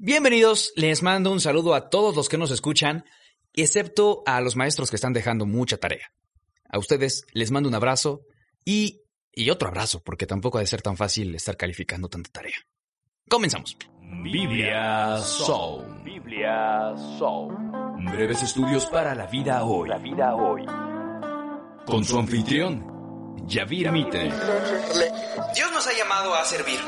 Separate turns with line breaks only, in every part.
Bienvenidos, les mando un saludo a todos los que nos escuchan, excepto a los maestros que están dejando mucha tarea. A ustedes les mando un abrazo y, y otro abrazo, porque tampoco ha de ser tan fácil estar calificando tanta tarea. Comenzamos.
Biblia Soul.
Biblia Soul.
Breves estudios para la vida hoy.
La vida hoy.
Con su anfitrión, Yavira Mite.
Dios nos ha llamado a servir.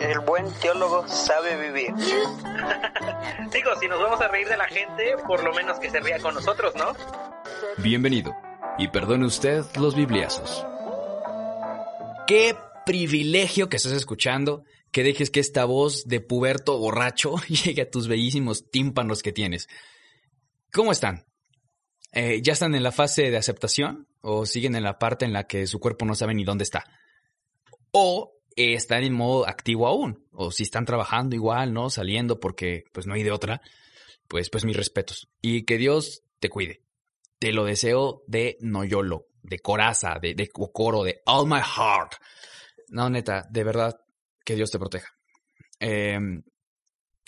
El buen teólogo sabe vivir.
Digo, si nos vamos a reír de la gente, por lo menos que se ría con nosotros, ¿no?
Bienvenido. Y perdone usted los bibliazos.
Qué privilegio que estés escuchando, que dejes que esta voz de puberto borracho llegue a tus bellísimos tímpanos que tienes. ¿Cómo están? Eh, ¿Ya están en la fase de aceptación? ¿O siguen en la parte en la que su cuerpo no sabe ni dónde está? ¿O están en modo activo aún? ¿O si están trabajando igual, ¿no? Saliendo porque pues no hay de otra. Pues, pues mis respetos. Y que Dios te cuide. Te lo deseo de noyolo, de coraza, de, de coro, de all my heart. No, neta, de verdad, que Dios te proteja. Eh,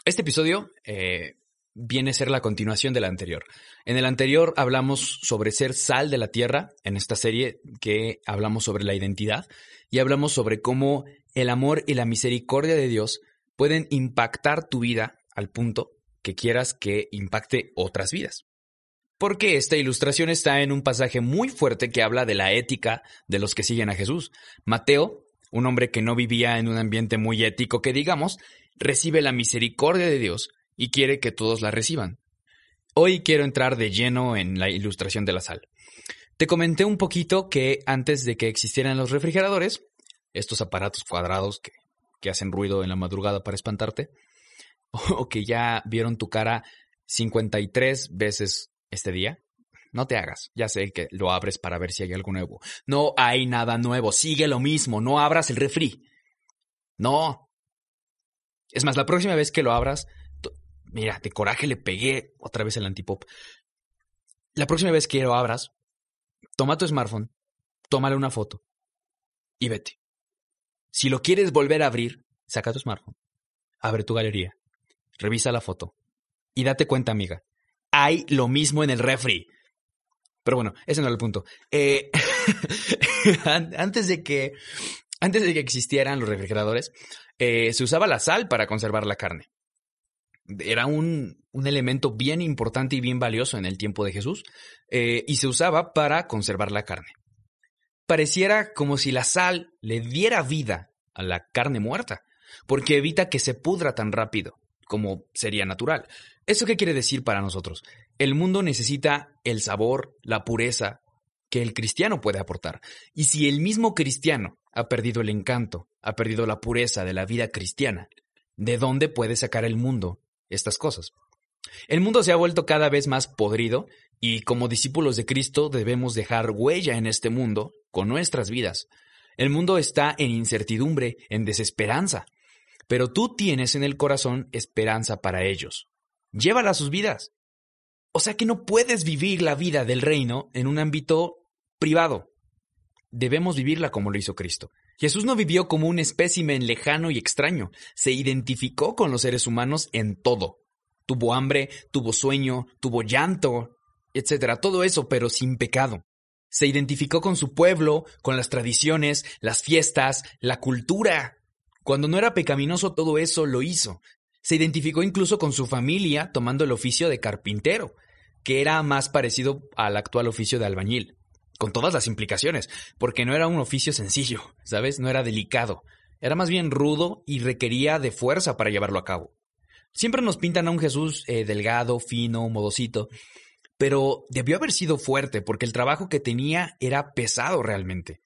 este episodio eh, viene a ser la continuación del anterior. En el anterior hablamos sobre ser sal de la tierra, en esta serie que hablamos sobre la identidad, y hablamos sobre cómo el amor y la misericordia de Dios pueden impactar tu vida al punto que quieras que impacte otras vidas. Porque esta ilustración está en un pasaje muy fuerte que habla de la ética de los que siguen a Jesús. Mateo, un hombre que no vivía en un ambiente muy ético que digamos, recibe la misericordia de Dios y quiere que todos la reciban. Hoy quiero entrar de lleno en la ilustración de la sal. Te comenté un poquito que antes de que existieran los refrigeradores, estos aparatos cuadrados que, que hacen ruido en la madrugada para espantarte, o que ya vieron tu cara 53 veces este día, no te hagas. Ya sé que lo abres para ver si hay algo nuevo. No hay nada nuevo. Sigue lo mismo. No abras el refri. No. Es más, la próxima vez que lo abras, mira, de coraje le pegué otra vez el antipop. La próxima vez que lo abras, toma tu smartphone, tómale una foto y vete. Si lo quieres volver a abrir, saca tu smartphone, abre tu galería, revisa la foto y date cuenta, amiga, hay lo mismo en el refri. Pero bueno, ese no era el punto. Eh, antes de que antes de que existieran los refrigeradores, eh, se usaba la sal para conservar la carne. Era un, un, elemento bien importante y bien valioso en el tiempo de Jesús, eh, y se usaba para conservar la carne. Pareciera como si la sal le diera vida a la carne muerta, porque evita que se pudra tan rápido como sería natural. ¿Eso qué quiere decir para nosotros? El mundo necesita el sabor, la pureza que el cristiano puede aportar. Y si el mismo cristiano ha perdido el encanto, ha perdido la pureza de la vida cristiana, ¿de dónde puede sacar el mundo estas cosas? El mundo se ha vuelto cada vez más podrido y como discípulos de Cristo debemos dejar huella en este mundo con nuestras vidas. El mundo está en incertidumbre, en desesperanza, pero tú tienes en el corazón esperanza para ellos. Llévala a sus vidas. O sea que no puedes vivir la vida del reino en un ámbito privado. Debemos vivirla como lo hizo Cristo. Jesús no vivió como un espécimen lejano y extraño, se identificó con los seres humanos en todo. Tuvo hambre, tuvo sueño, tuvo llanto, etcétera, todo eso, pero sin pecado. Se identificó con su pueblo, con las tradiciones, las fiestas, la cultura. Cuando no era pecaminoso todo eso lo hizo. Se identificó incluso con su familia tomando el oficio de carpintero, que era más parecido al actual oficio de albañil, con todas las implicaciones, porque no era un oficio sencillo, ¿sabes? No era delicado, era más bien rudo y requería de fuerza para llevarlo a cabo. Siempre nos pintan a un Jesús eh, delgado, fino, modosito, pero debió haber sido fuerte porque el trabajo que tenía era pesado realmente.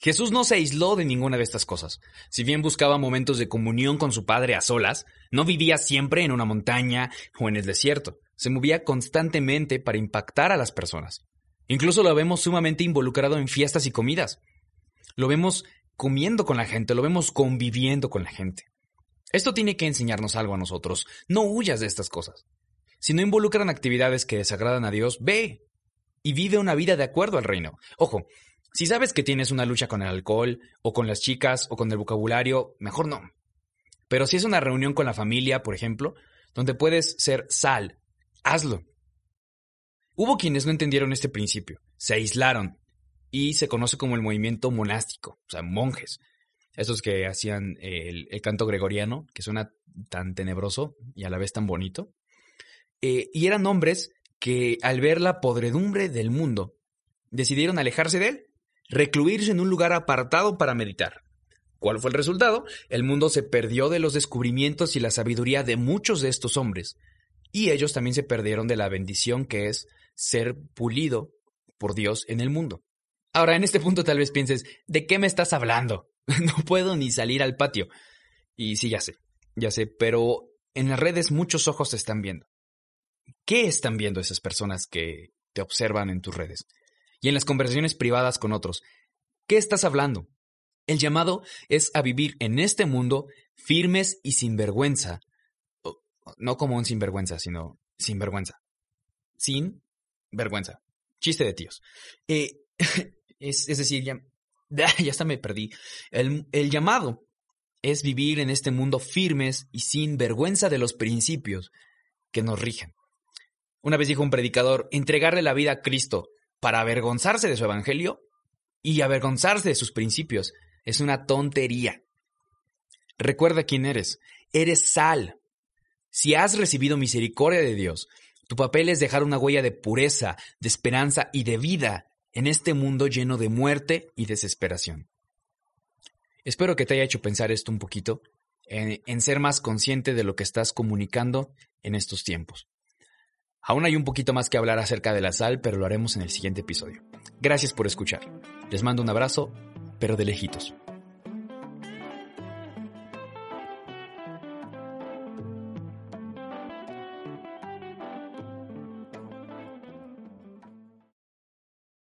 Jesús no se aisló de ninguna de estas cosas. Si bien buscaba momentos de comunión con su Padre a solas, no vivía siempre en una montaña o en el desierto. Se movía constantemente para impactar a las personas. Incluso lo vemos sumamente involucrado en fiestas y comidas. Lo vemos comiendo con la gente, lo vemos conviviendo con la gente. Esto tiene que enseñarnos algo a nosotros. No huyas de estas cosas. Si no involucran actividades que desagradan a Dios, ve y vive una vida de acuerdo al reino. Ojo, si sabes que tienes una lucha con el alcohol, o con las chicas, o con el vocabulario, mejor no. Pero si es una reunión con la familia, por ejemplo, donde puedes ser sal, hazlo. Hubo quienes no entendieron este principio, se aislaron y se conoce como el movimiento monástico, o sea, monjes. Esos que hacían el, canto gregoriano, que suena tan tenebroso y a la vez tan bonito. Eh, y eran hombres que al ver la podredumbre del mundo, decidieron alejarse de él, recluirse en un lugar apartado para meditar. ¿Cuál fue el resultado? El mundo se perdió de los descubrimientos y la sabiduría de muchos de estos hombres, y ellos también se perdieron de la bendición que es ser pulido por Dios en el mundo. Ahora, en este punto tal vez pienses, ¿de qué me estás hablando? no puedo ni salir al patio. Y sí, ya sé, ya sé, pero en las redes muchos ojos te están viendo. ¿Qué están viendo esas personas que te observan en tus redes? Y en las conversaciones privadas con otros, ¿qué estás hablando? El llamado es a vivir en este mundo firmes y sin vergüenza. No como un sinvergüenza, sino sin vergüenza. Sin vergüenza. Chiste de tíos. Eh, es, es, decir, ya, ya hasta me perdí. El, el llamado es vivir en este mundo firmes y sin vergüenza de los principios que nos rigen. Una vez dijo un predicador, entregarle la vida a Cristo para avergonzarse de su evangelio y avergonzarse de sus principios es una tontería. Recuerda quién eres. Eres sal. Si has recibido misericordia de Dios, tu papel es dejar una huella de pureza, de esperanza y de vida en este mundo lleno de muerte y desesperación. Espero que te haya hecho pensar esto un poquito, en, ser más consciente de lo que estás comunicando en estos tiempos. Aún hay un poquito más que hablar acerca de la sal, pero lo haremos en el siguiente episodio. Gracias por escuchar. Les mando un abrazo, pero de lejitos.